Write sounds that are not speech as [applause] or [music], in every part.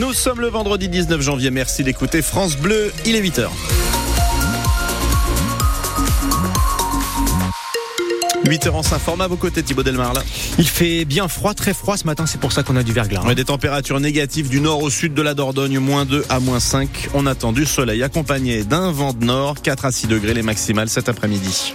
Nous sommes le vendredi 19 janvier. Merci d'écouter France Bleu. Il est 8h. 8h on s'informe à vos côtés Thibaut Delmarle. Il fait bien froid, très froid ce matin, c'est pour ça qu'on a du verglas. On a des températures négatives du nord au sud de la Dordogne, moins 2 à moins 5. On attend du soleil accompagné d'un vent de nord, 4 à 6 degrés les maximales cet après-midi.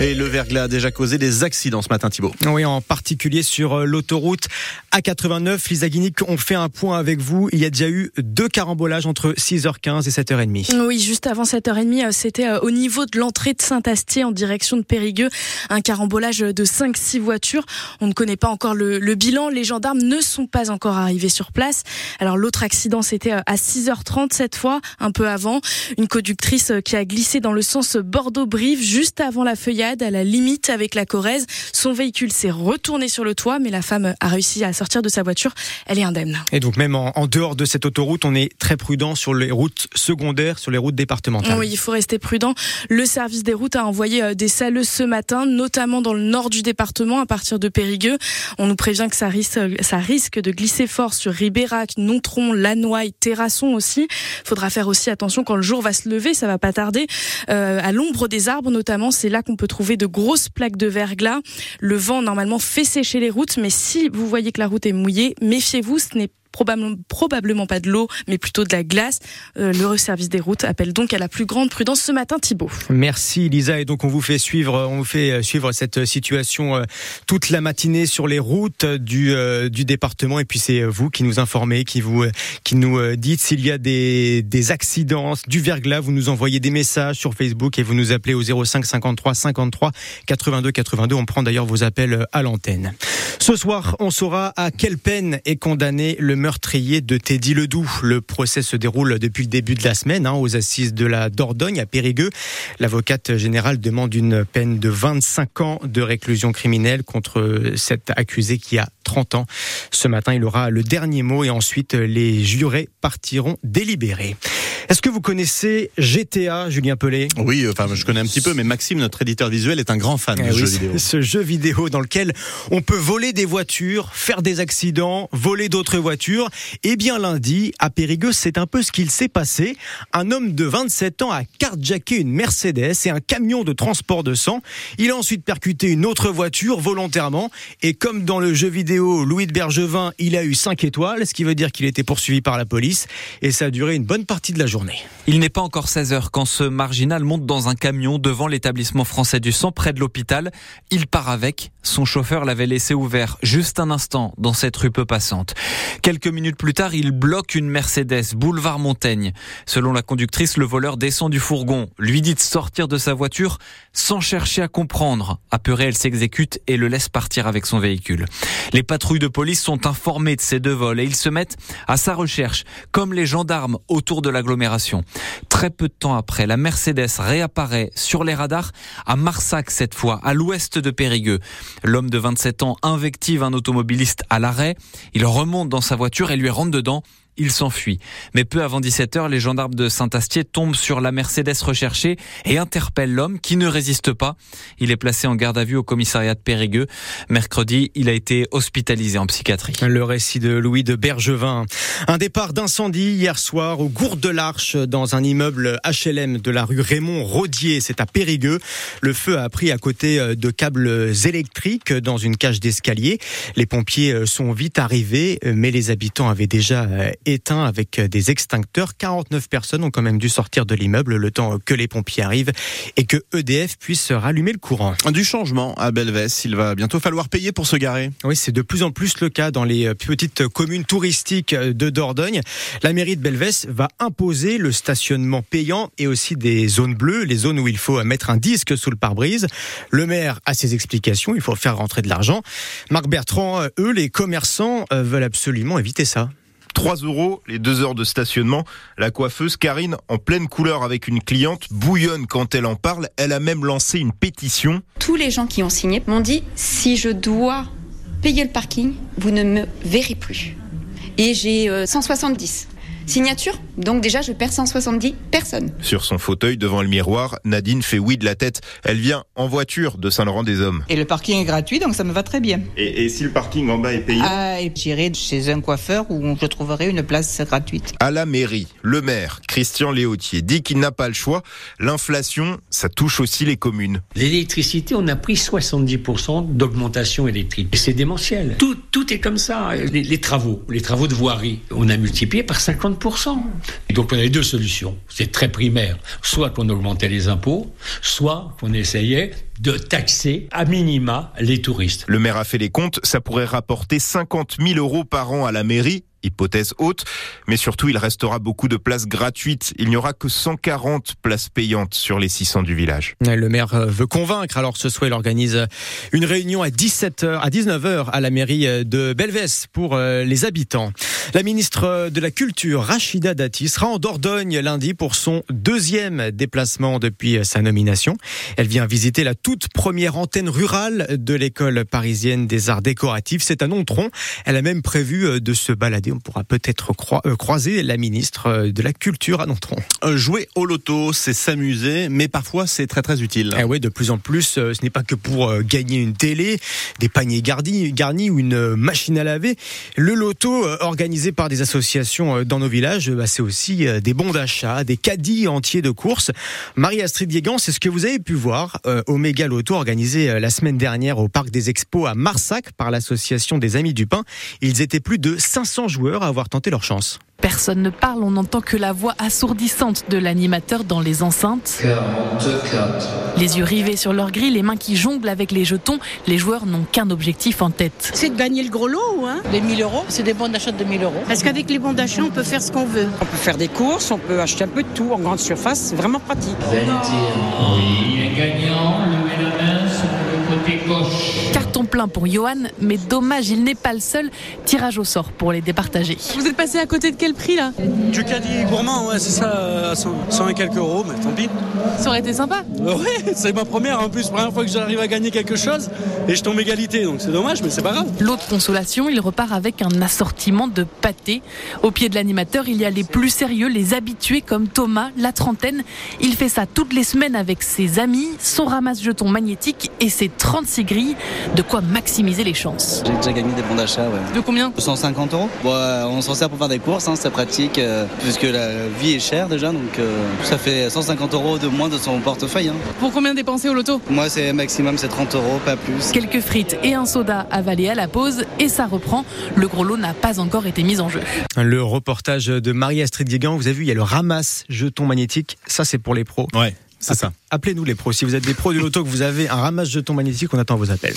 Et le verglas a déjà causé des accidents ce matin, Thibault. Oui, en particulier sur euh, l'autoroute A89. Lisa Guinic, on fait un point avec vous. Il y a déjà eu deux carambolages entre 6h15 et 7h30. Oui, juste avant 7h30, euh, c'était euh, au niveau de l'entrée de Saint-Astier en direction de Périgueux. Un carambolage de 5-6 voitures. On ne connaît pas encore le, le, bilan. Les gendarmes ne sont pas encore arrivés sur place. Alors l'autre accident, c'était à 6h30 cette fois, un peu avant. Une conductrice qui a glissé dans le sens Bordeaux-Brive juste avant la feuillade à la limite avec la Corrèze. Son véhicule s'est retourné sur le toit, mais la femme a réussi à sortir de sa voiture. Elle est indemne. Et donc même en, dehors de cette autoroute, on est très prudent sur les routes secondaires, sur les routes départementales. Oui, il faut rester prudent. Le service des routes a envoyé euh, des saleuses ce matin, notamment dans le nord du département, à partir de Périgueux. On nous prévient que ça risque, ça risque de glisser fort sur Ribérac, Nontron, Lannoy, Terrasson aussi. Faudra faire aussi attention quand le jour va se lever, ça va pas tarder. Euh, à l'ombre des arbres notamment, c'est là qu'on peut trouver de grosses plaques de verglas. Le vent normalement fait sécher les routes, mais si vous voyez que la route est mouillée, méfiez-vous, ce n'est probablement, probablement pas de l'eau, mais plutôt de la glace. Euh, le service des routes appelle donc à la plus grande prudence ce matin, Thibault. Merci Lisa. Et donc on vous fait suivre, on vous fait euh, suivre cette situation euh, toute la matinée sur les routes du, du département. Et puis c'est vous qui nous informez, qui vous qui nous dites s'il y a des, des accidents, du verglas. Vous nous envoyez des messages sur Facebook et vous nous appelez au 05 53 53 82 82. On prend d'ailleurs vos appels à l'antenne. Ce soir, on saura à quelle peine est condamné le meurtrier de Teddy Ledoux. Le procès se déroule depuis le début de la semaine hein, aux assises de la Dordogne à Périgueux. L'avocate générale demande une peine de 25 ans de réclusion criminelle contre cet accusé qui a 30 ans. Ce matin, il aura le dernier mot et ensuite les jurés partiront délibérer. Est-ce que vous connaissez GTA, Julien Pelé Oui, enfin je connais un petit peu, mais Maxime, notre éditeur visuel, est un grand fan eh de jeu vidéo. Ce jeu vidéo dans lequel on peut voler des voitures, faire des accidents, voler d'autres voitures. Eh bien lundi, à Périgueux, c'est un peu ce qu'il s'est passé. Un homme de 27 ans a carjacké une Mercedes et un camion de transport de sang. Il a ensuite percuté une autre voiture volontairement. Et comme dans le jeu vidéo Louis de Bergevin, il a eu 5 étoiles, ce qui veut dire qu'il était poursuivi par la police. Et ça a duré une bonne partie de la journée. Il n'est pas encore 16 heures quand ce marginal monte dans un camion devant l'établissement français du sang près de l'hôpital. Il part avec. Son chauffeur l'avait laissé ouvert juste un instant dans cette rue peu passante. Quelques minutes plus tard, il bloque une Mercedes boulevard Montaigne. Selon la conductrice, le voleur descend du fourgon, lui dit de sortir de sa voiture sans chercher à comprendre. Apeurée, elle s'exécute et le laisse partir avec son véhicule. Les patrouilles de police sont informées de ces deux vols et ils se mettent à sa recherche, comme les gendarmes autour de l'agglomération Très peu de temps après, la Mercedes réapparaît sur les radars à Marsac cette fois, à l'ouest de Périgueux. L'homme de 27 ans invective un automobiliste à l'arrêt. Il remonte dans sa voiture et lui rentre dedans il s'enfuit. Mais peu avant 17h, les gendarmes de Saint-Astier tombent sur la Mercedes recherchée et interpellent l'homme qui ne résiste pas. Il est placé en garde à vue au commissariat de Périgueux. Mercredi, il a été hospitalisé en psychiatrie. Le récit de Louis de Bergevin. Un départ d'incendie hier soir au Gourde de l'Arche dans un immeuble HLM de la rue Raymond Rodier. C'est à Périgueux. Le feu a pris à côté euh, de câbles électriques dans une cage d'escalier. Les pompiers euh, sont vite arrivés, euh, mais les habitants avaient déjà éteint avec des extincteurs. 49 personnes ont quand même dû sortir de l'immeuble le temps que les pompiers arrivent et que EDF puisse rallumer le courant. Du changement à Belvès, il va bientôt falloir payer pour se garer. Oui, c'est de plus en plus le cas dans les petites communes touristiques de Dordogne. La mairie de Belvès va imposer le stationnement payant et aussi des zones bleues, les zones où il faut mettre un disque sous le pare-brise. Le maire a ses explications, il faut faire rentrer de l'argent. Marc Bertrand, eux, les commerçants euh, veulent absolument éviter ça. 3 euros les deux heures de stationnement. La coiffeuse Karine, en pleine couleur avec une cliente, bouillonne quand elle en parle. Elle a même lancé une pétition. Tous les gens qui ont signé m'ont dit si je dois payer le parking, vous ne me verrez plus. Et j'ai 170. Euh, signature. Donc déjà, je perds 170 personnes. Sur son fauteuil devant le miroir, Nadine fait oui de la tête. Elle vient en voiture de Saint-Laurent-des-Hommes. Et le parking est gratuit, donc ça me va très bien. Et, et si le parking en bas est payant Ah, et j'irai chez un coiffeur où je trouverai une place gratuite. À la mairie, le maire, Christian Léautier, dit qu'il n'a pas le choix. L'inflation, ça touche aussi les communes. L'électricité, on a pris 70% d'augmentation électrique. C'est démentiel. Tout, tout est comme ça. Les, les travaux, les travaux de voirie, on a multiplié par 50%. Donc on a deux solutions. C'est très primaire. Soit qu'on augmentait les impôts, soit qu'on essayait de taxer à minima les touristes. Le maire a fait les comptes, ça pourrait rapporter 50 000 euros par an à la mairie hypothèse haute, mais surtout il restera beaucoup de places gratuites. Il n'y aura que 140 places payantes sur les 600 du village. Le maire veut convaincre, alors ce soir il organise une réunion à 17h, à 19h à la mairie de Belvès pour les habitants. La ministre de la Culture, Rachida Dati, sera en Dordogne lundi pour son deuxième déplacement depuis sa nomination. Elle vient visiter la toute première antenne rurale de l'école parisienne des arts décoratifs. C'est à Nontron. Elle a même prévu de se balader on pourra peut-être croiser la ministre de la Culture à Nontron. Jouer au loto, c'est s'amuser, mais parfois c'est très très utile. Oui, de plus en plus, ce n'est pas que pour gagner une télé, des paniers garnis, garnis ou une machine à laver. Le loto organisé par des associations dans nos villages, bah, c'est aussi des bons d'achat, des caddies entiers de courses. Marie-Astrid Guégan, c'est ce que vous avez pu voir au méga loto organisé la semaine dernière au parc des expos à Marsac par l'association des Amis du Pain. Ils étaient plus de 500 joueurs à avoir tenté leur chance. Personne ne parle, on n'entend que la voix assourdissante de l'animateur dans les enceintes. 44. Les yeux rivés sur leur grille, les mains qui jonglent avec les jetons, les joueurs n'ont qu'un objectif en tête. C'est de gagner le gros lot, hein Les 1000 euros, c'est des bons d'achat de 1000 euros. Parce qu'avec les bons d'achat, on peut faire ce qu'on veut. On peut faire des courses, on peut acheter un peu de tout en grande surface, c'est vraiment pratique. 21. Oui, les gagnants, levez la main sur le côté gauche. Carton plein pour Johan, mais dommage, il n'est pas le seul. Tirage au sort pour les départager. Vous êtes passé à côté de quel prix là? Du caddie gourmand, ouais, c'est ça, à 100, 100 et quelques euros, mais tant pis. Ça aurait été sympa. Euh, ouais, [laughs] c'est ma première en plus, première fois que j'arrive à gagner quelque chose et je tombe égalité, donc c'est dommage, mais c'est pas grave. L'autre consolation, il repart avec un assortiment de pâtés. Au pied de l'animateur, il y a les plus sérieux, les habitués comme Thomas, la trentaine. Il fait ça toutes les semaines avec ses amis, son ramasse-jetons magnétique et ses 36 grilles. De quoi maximiser les chances. J'ai déjà gagné des bons d'achat, ouais. De combien? 150 euros. Bon, on s'en sert pour faire des courses, hein, c'est pratique, euh, puisque la vie est chère déjà, donc euh, ça fait 150 euros de moins de son portefeuille. Hein. Pour combien dépenser au loto? Moi, c'est maximum, c'est 30 euros, pas plus. Quelques frites et un soda avalés à la pause et ça reprend. Le gros lot n'a pas encore été mis en jeu. Le reportage de Marie-Astrid Guégan, vous avez vu, il y a le ramasse jeton magnétique. Ça, c'est pour les pros. Ouais, c'est ça. Appelez-nous les pros. Si vous êtes des pros du loto, que vous avez un ramasse jeton magnétique, on attend vos appels.